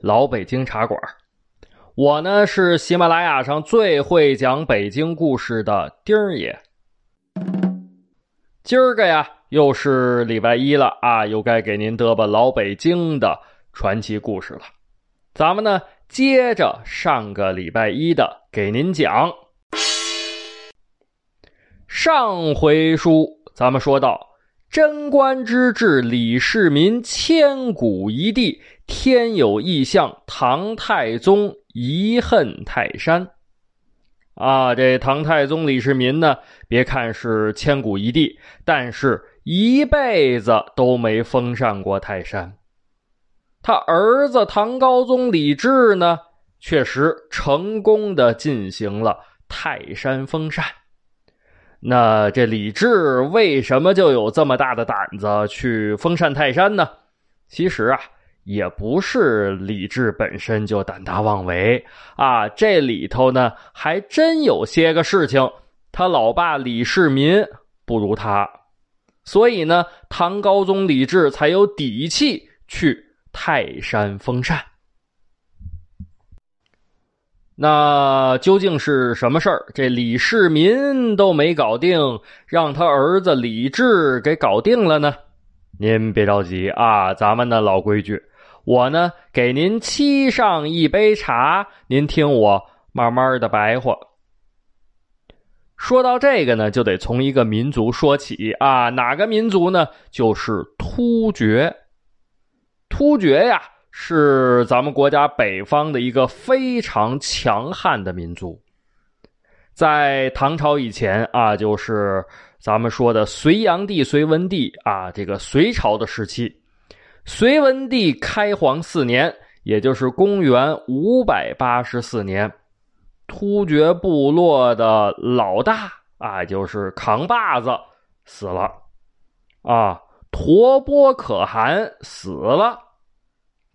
老北京茶馆。我呢是喜马拉雅上最会讲北京故事的丁儿爷。今儿个呀。又是礼拜一了啊，又该给您嘚吧老北京的传奇故事了。咱们呢，接着上个礼拜一的给您讲。上回书咱们说到，贞观之治，李世民千古一帝，天有异象，唐太宗遗恨泰山。啊，这唐太宗李世民呢，别看是千古一帝，但是。一辈子都没封禅过泰山，他儿子唐高宗李治呢，确实成功的进行了泰山封禅。那这李治为什么就有这么大的胆子去封禅泰山呢？其实啊，也不是李治本身就胆大妄为啊，这里头呢还真有些个事情，他老爸李世民不如他。所以呢，唐高宗李治才有底气去泰山封禅。那究竟是什么事儿？这李世民都没搞定，让他儿子李治给搞定了呢？您别着急啊，咱们的老规矩，我呢给您沏上一杯茶，您听我慢慢的白话。说到这个呢，就得从一个民族说起啊，哪个民族呢？就是突厥。突厥呀，是咱们国家北方的一个非常强悍的民族。在唐朝以前啊，就是咱们说的隋炀帝、隋文帝啊，这个隋朝的时期。隋文帝开皇四年，也就是公元五百八十四年。突厥部落的老大啊，就是扛把子死了，啊，陀波可汗死了，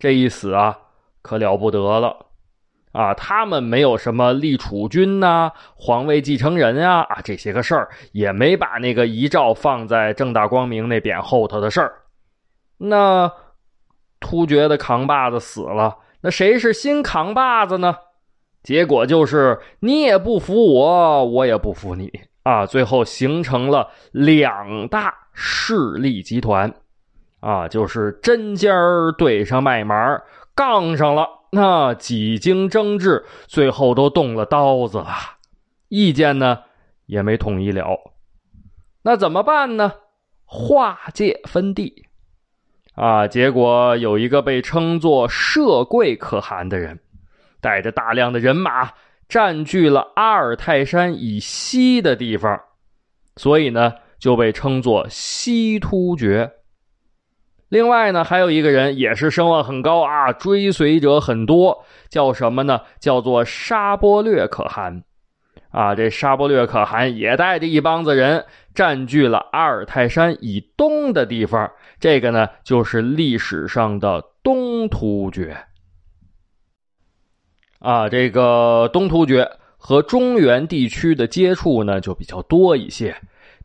这一死啊，可了不得了，啊，他们没有什么立储君呐、皇位继承人啊，啊，这些个事儿也没把那个遗诏放在正大光明那匾后头的事儿。那突厥的扛把子死了，那谁是新扛把子呢？结果就是你也不服我，我也不服你啊！最后形成了两大势力集团，啊，就是针尖儿对上麦芒，杠上了。那几经争执，最后都动了刀子了，意见呢也没统一了。那怎么办呢？划界分地啊！结果有一个被称作社贵可汗的人。带着大量的人马占据了阿尔泰山以西的地方，所以呢就被称作西突厥。另外呢还有一个人也是声望很高啊，追随者很多，叫什么呢？叫做沙波略可汗。啊，这沙波略可汗也带着一帮子人占据了阿尔泰山以东的地方，这个呢就是历史上的东突厥。啊，这个东突厥和中原地区的接触呢，就比较多一些。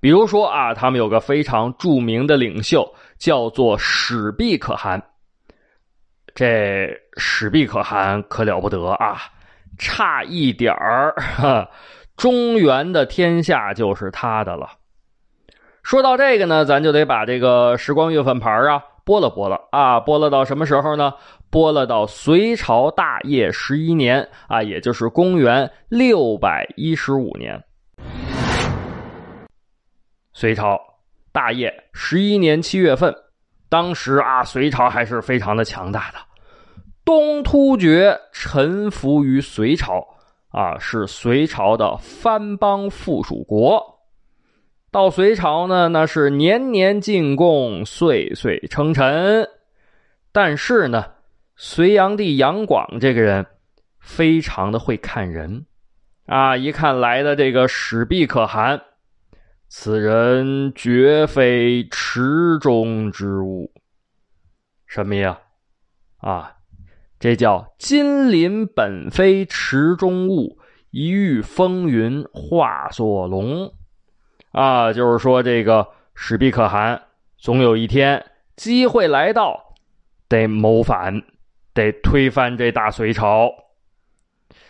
比如说啊，他们有个非常著名的领袖，叫做史毕可汗。这史毕可汗可了不得啊，差一点儿，中原的天下就是他的了。说到这个呢，咱就得把这个时光月份牌啊拨了拨了啊，拨了到什么时候呢？拨了到隋朝大业十一年啊，也就是公元六百一十五年。隋朝大业十一年七月份，当时啊，隋朝还是非常的强大的。东突厥臣服于隋朝啊，是隋朝的藩邦附属国。到隋朝呢，那是年年进贡，岁岁称臣。但是呢。隋炀帝杨广这个人非常的会看人啊！一看来的这个史毕可汗，此人绝非池中之物。什么呀？啊，这叫金鳞本非池中物，一遇风云化作龙。啊，就是说这个史毕可汗，总有一天机会来到，得谋反，得推翻这大隋朝。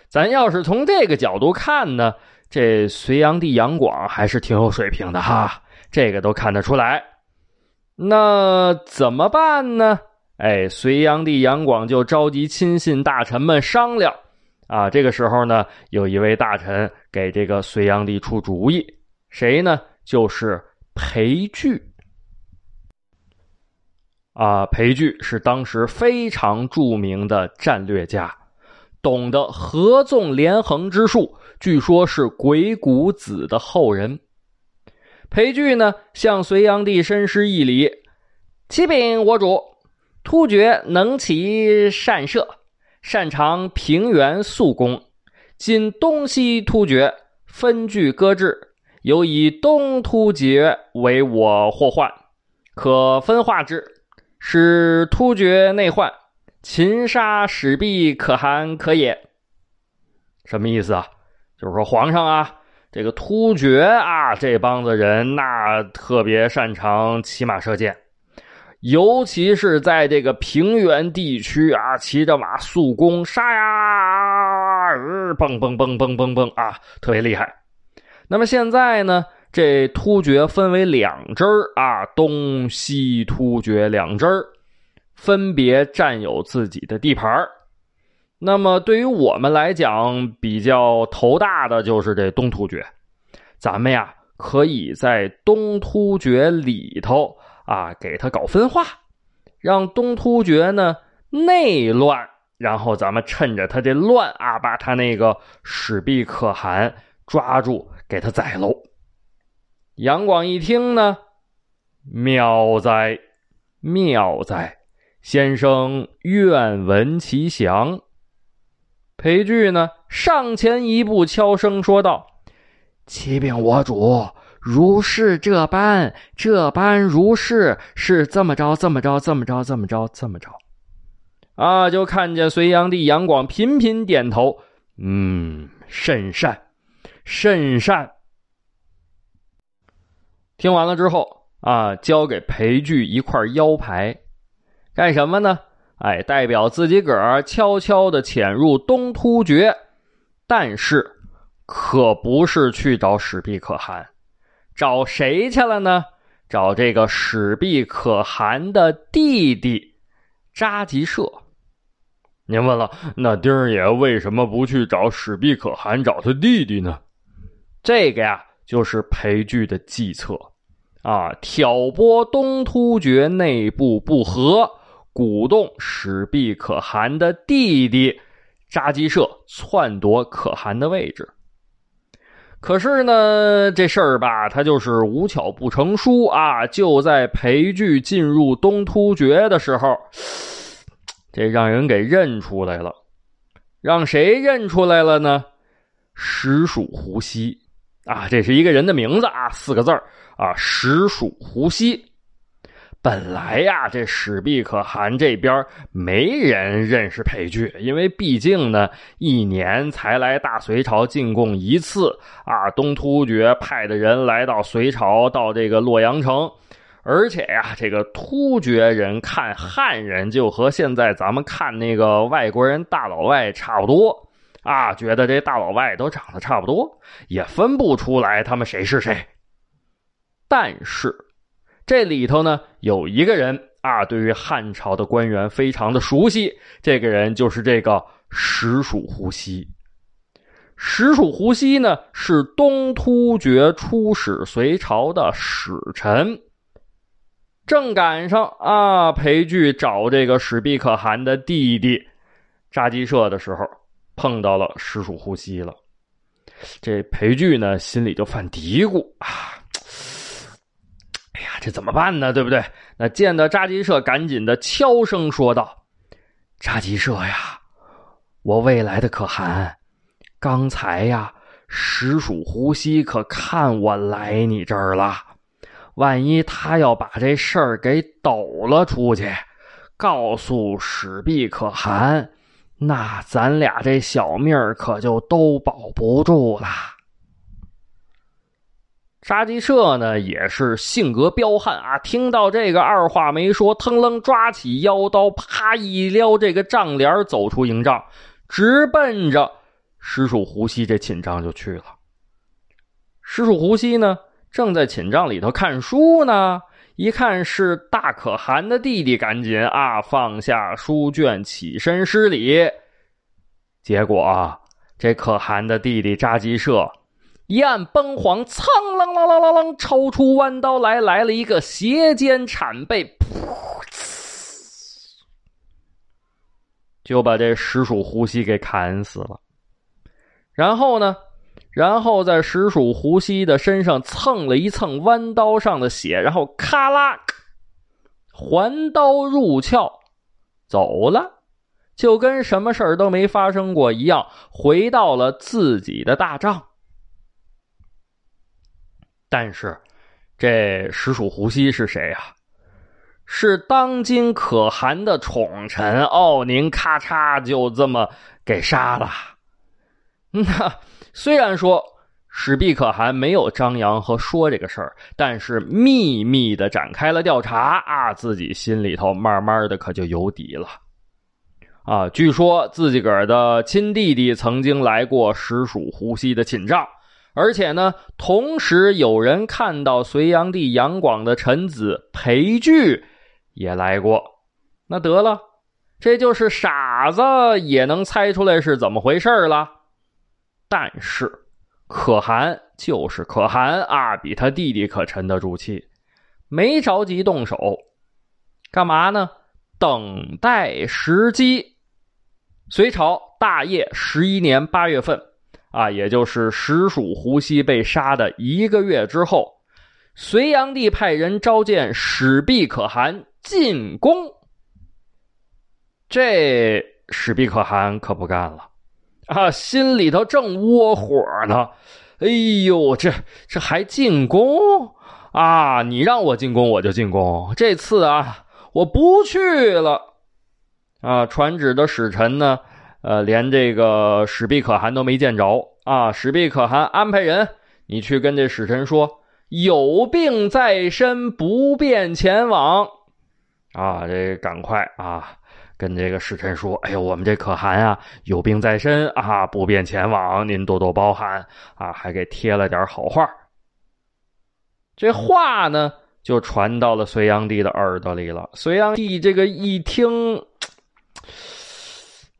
咱要是从这个角度看呢，这隋炀帝杨广还是挺有水平的哈，这个都看得出来。那怎么办呢？哎，隋炀帝杨广就召集亲信大臣们商量啊。这个时候呢，有一位大臣给这个隋炀帝出主意，谁呢？就是裴矩啊。裴矩是当时非常著名的战略家，懂得合纵连横之术，据说是鬼谷子的后人。裴矩呢，向隋炀帝深施一礼：“启禀我主。”突厥能骑善射，擅长平原速攻。今东西突厥分据搁置，尤以东突厥为我祸患，可分化之，使突厥内患，擒杀使毕可汗可也。什么意思啊？就是说皇上啊，这个突厥啊，这帮子人那特别擅长骑马射箭。尤其是在这个平原地区啊，骑着马速攻杀呀，嘣嘣嘣嘣嘣嘣啊，特别厉害。那么现在呢，这突厥分为两支啊，东西突厥两支分别占有自己的地盘那么对于我们来讲，比较头大的就是这东突厥，咱们呀可以在东突厥里头。啊，给他搞分化，让东突厥呢内乱，然后咱们趁着他这乱啊，把他那个史毕可汗抓住，给他宰喽。杨广一听呢，妙哉，妙哉，先生愿闻其详。裴矩呢上前一步，悄声说道：“启禀我主。”如是这般，这般如是，是这么着，这么着，这么着，这么着，这么着，啊！就看见隋炀帝杨广频频点头，嗯，甚善，甚善。听完了之后，啊，交给裴矩一块腰牌，干什么呢？哎，代表自己个儿悄悄的潜入东突厥，但是可不是去找史毕可汗。找谁去了呢？找这个史毕可汗的弟弟扎吉社。您问了，那丁儿爷为什么不去找史毕可汗，找他弟弟呢？这个呀，就是裴矩的计策啊，挑拨东突厥内部不和，鼓动史毕可汗的弟弟扎吉社篡夺可汗的位置。可是呢，这事儿吧，它就是无巧不成书啊！就在裴矩进入东突厥的时候，这让人给认出来了。让谁认出来了呢？实属胡西啊！这是一个人的名字啊，四个字啊，实属胡西。本来呀，这史毕可汗这边没人认识裴矩，因为毕竟呢，一年才来大隋朝进贡一次啊。东突厥派的人来到隋朝，到这个洛阳城，而且呀，这个突厥人看汉人就和现在咱们看那个外国人大老外差不多啊，觉得这大老外都长得差不多，也分不出来他们谁是谁。但是。这里头呢，有一个人啊，对于汉朝的官员非常的熟悉。这个人就是这个实属胡锡。实属胡锡呢，是东突厥出使隋朝的使臣。正赶上啊，裴矩找这个史毕可汗的弟弟扎基社的时候，碰到了实属胡锡了。这裴矩呢，心里就犯嘀咕啊。这怎么办呢？对不对？那见到扎吉社，赶紧的悄声说道：“扎吉社呀，我未来的可汗，刚才呀，石鼠胡西可看我来你这儿了。万一他要把这事儿给抖了出去，告诉史毕可汗，那咱俩这小命可就都保不住了。杀鸡社呢也是性格彪悍啊！听到这个，二话没说，腾楞抓起腰刀，啪一撩这个帐帘，走出营帐，直奔着石鼠胡西这寝帐就去了。石鼠胡西呢，正在寝帐里头看书呢，一看是大可汗的弟弟，赶紧啊放下书卷，起身施礼。结果，这可汗的弟弟扎吉社。一按崩簧，噌啷啷啷啷啷，抽出弯刀来，来了一个斜肩铲背，噗呲，就把这石鼠胡西给砍死了。然后呢，然后在石鼠胡西的身上蹭了一蹭弯刀上的血，然后咔啦，还刀入鞘，走了，就跟什么事儿都没发生过一样，回到了自己的大帐。但是，这石鼠胡西是谁呀？是当今可汗的宠臣奥宁咔嚓就这么给杀了。那虽然说史毕可汗没有张扬和说这个事儿，但是秘密的展开了调查啊，自己心里头慢慢的可就有底了。啊，据说自己个儿的亲弟弟曾经来过石鼠胡西的寝帐。而且呢，同时有人看到隋炀帝杨广的臣子裴矩也来过。那得了，这就是傻子也能猜出来是怎么回事了。但是可汗就是可汗啊，比他弟弟可沉得住气，没着急动手，干嘛呢？等待时机。隋朝大业十一年八月份。啊，也就是实属胡西被杀的一个月之后，隋炀帝派人召见史毕可汗进宫。这史毕可汗可不干了，啊，心里头正窝火呢。哎呦，这这还进宫啊？你让我进宫我就进宫，这次啊，我不去了。啊，传旨的使臣呢？呃，连这个史毕可汗都没见着啊！史毕可汗安排人，你去跟这使臣说，有病在身，不便前往。啊，这赶快啊，跟这个使臣说，哎呦，我们这可汗啊，有病在身啊，不便前往，您多多包涵啊！还给贴了点好话。这话呢，就传到了隋炀帝的耳朵里了。隋炀帝这个一听。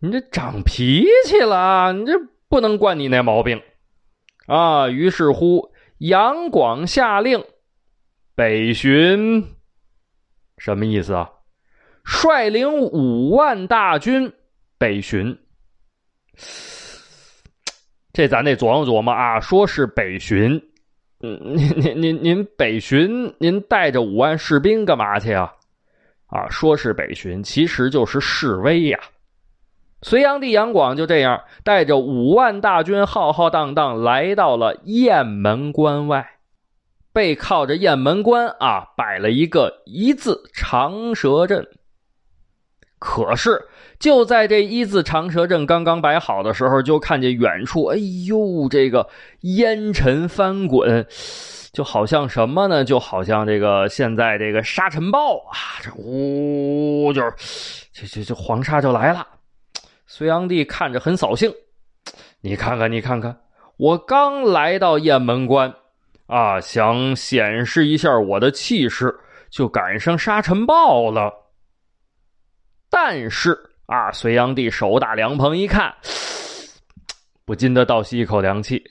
你这长脾气了，你这不能惯你那毛病啊！于是乎，杨广下令北巡，什么意思啊？率领五万大军北巡。这咱得琢磨琢磨啊！说是北巡，嗯，您您您您北巡，您带着五万士兵干嘛去啊？啊，说是北巡，其实就是示威呀。隋炀帝杨广就这样带着五万大军浩浩荡荡来到了雁门关外，背靠着雁门关啊，摆了一个一字长蛇阵。可是就在这一字长蛇阵刚刚摆好的时候，就看见远处，哎呦，这个烟尘翻滚，就好像什么呢？就好像这个现在这个沙尘暴啊，这呜，就是这这这黄沙就来了。隋炀帝看着很扫兴，你看看，你看看，我刚来到雁门关，啊，想显示一下我的气势，就赶上沙尘暴了。但是啊，隋炀帝手打凉棚一看，不禁的倒吸一口凉气。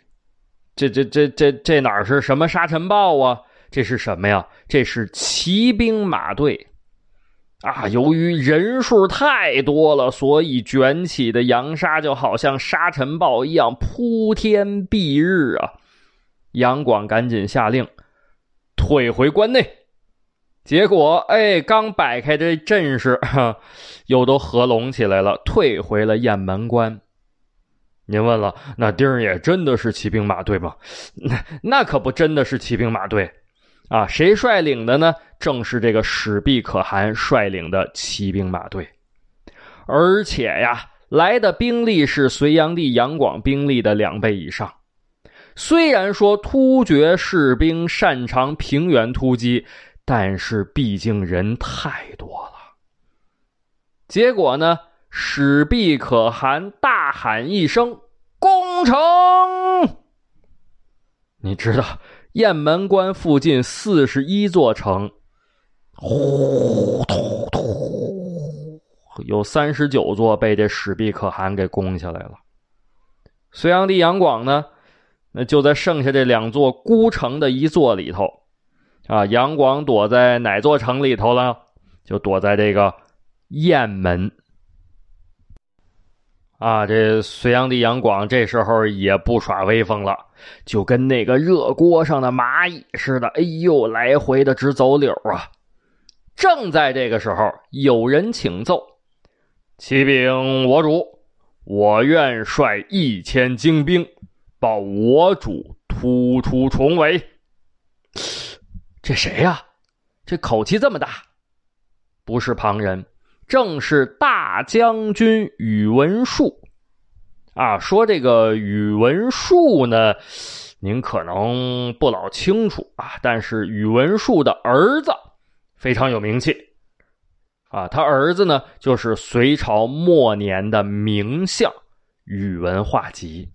这这这这这哪是什么沙尘暴啊？这是什么呀？这是骑兵马队。啊，由于人数太多了，所以卷起的扬沙就好像沙尘暴一样铺天蔽日啊！杨广赶紧下令退回关内。结果，哎，刚摆开这阵势，又都合拢起来了，退回了雁门关。您问了，那丁也真的是骑兵马队吗？那那可不真的是骑兵马队啊！谁率领的呢？正是这个史毕可汗率领的骑兵马队，而且呀，来的兵力是隋炀帝杨广兵力的两倍以上。虽然说突厥士兵擅长平原突击，但是毕竟人太多了。结果呢？史毕可汗大喊一声：“攻城！”你知道，雁门关附近四十一座城，呼突突，有三十九座被这史毕可汗给攻下来了。隋炀帝杨广呢，那就在剩下这两座孤城的一座里头，啊，杨广躲在哪座城里头了？就躲在这个雁门。啊，这隋炀帝杨广这时候也不耍威风了，就跟那个热锅上的蚂蚁似的，哎呦，来回的直走柳啊！正在这个时候，有人请奏：“启禀我主，我愿率一千精兵，报我主突出重围。”这谁呀？这口气这么大，不是旁人。正是大将军宇文述，啊，说这个宇文述呢，您可能不老清楚啊，但是宇文述的儿子非常有名气，啊，他儿子呢就是隋朝末年的名相宇文化及。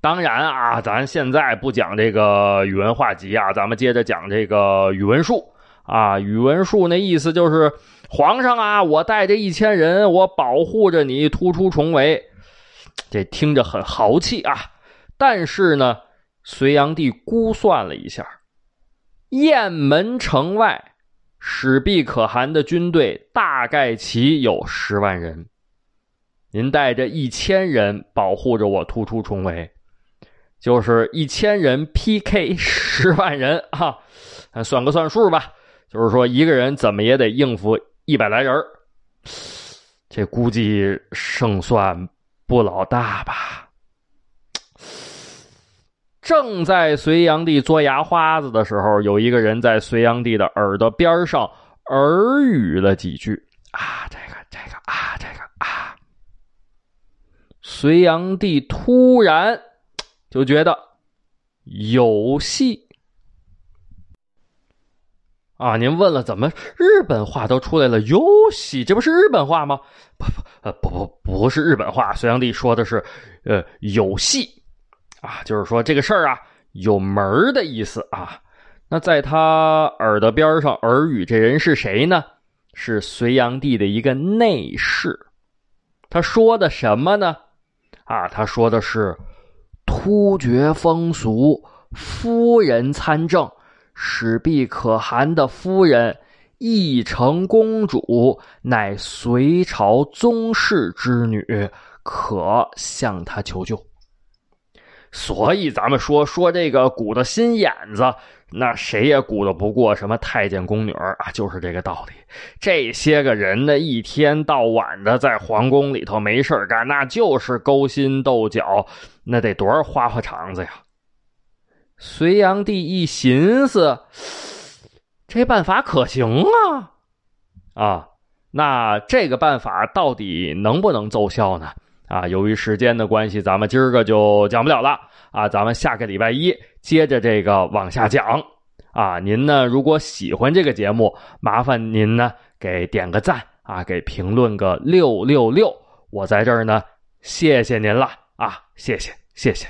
当然啊，咱现在不讲这个宇文化及啊，咱们接着讲这个宇文述。啊，宇文述那意思就是，皇上啊，我带着一千人，我保护着你突出重围，这听着很豪气啊。但是呢，隋炀帝估算了一下，雁门城外，史毕可汗的军队大概其有十万人，您带着一千人保护着我突出重围，就是一千人 PK 十万人啊，算个算数吧。就是说，一个人怎么也得应付一百来人这估计胜算不老大吧。正在隋炀帝嘬牙花子的时候，有一个人在隋炀帝的耳朵边上耳语了几句：“啊，这个，这个，啊，这个，啊。”隋炀帝突然就觉得有戏。啊，您问了，怎么日本话都出来了？游戏，这不是日本话吗？不不，呃，不不，不是日本话。隋炀帝说的是，呃，有戏，啊，就是说这个事儿啊有门的意思啊。那在他耳朵边上耳语这人是谁呢？是隋炀帝的一个内侍。他说的什么呢？啊，他说的是突厥风俗，夫人参政。史毕可汗的夫人义成公主乃隋朝宗室之女，可向他求救。所以咱们说说这个鼓的心眼子，那谁也鼓捣不过什么太监宫女啊，就是这个道理。这些个人呢，一天到晚的在皇宫里头没事干，那就是勾心斗角，那得多少花花肠子呀！隋炀帝一寻思，这办法可行啊！啊，那这个办法到底能不能奏效呢？啊，由于时间的关系，咱们今儿个就讲不了了啊！咱们下个礼拜一接着这个往下讲啊！您呢，如果喜欢这个节目，麻烦您呢给点个赞啊，给评论个六六六，我在这儿呢，谢谢您了啊！谢谢，谢谢。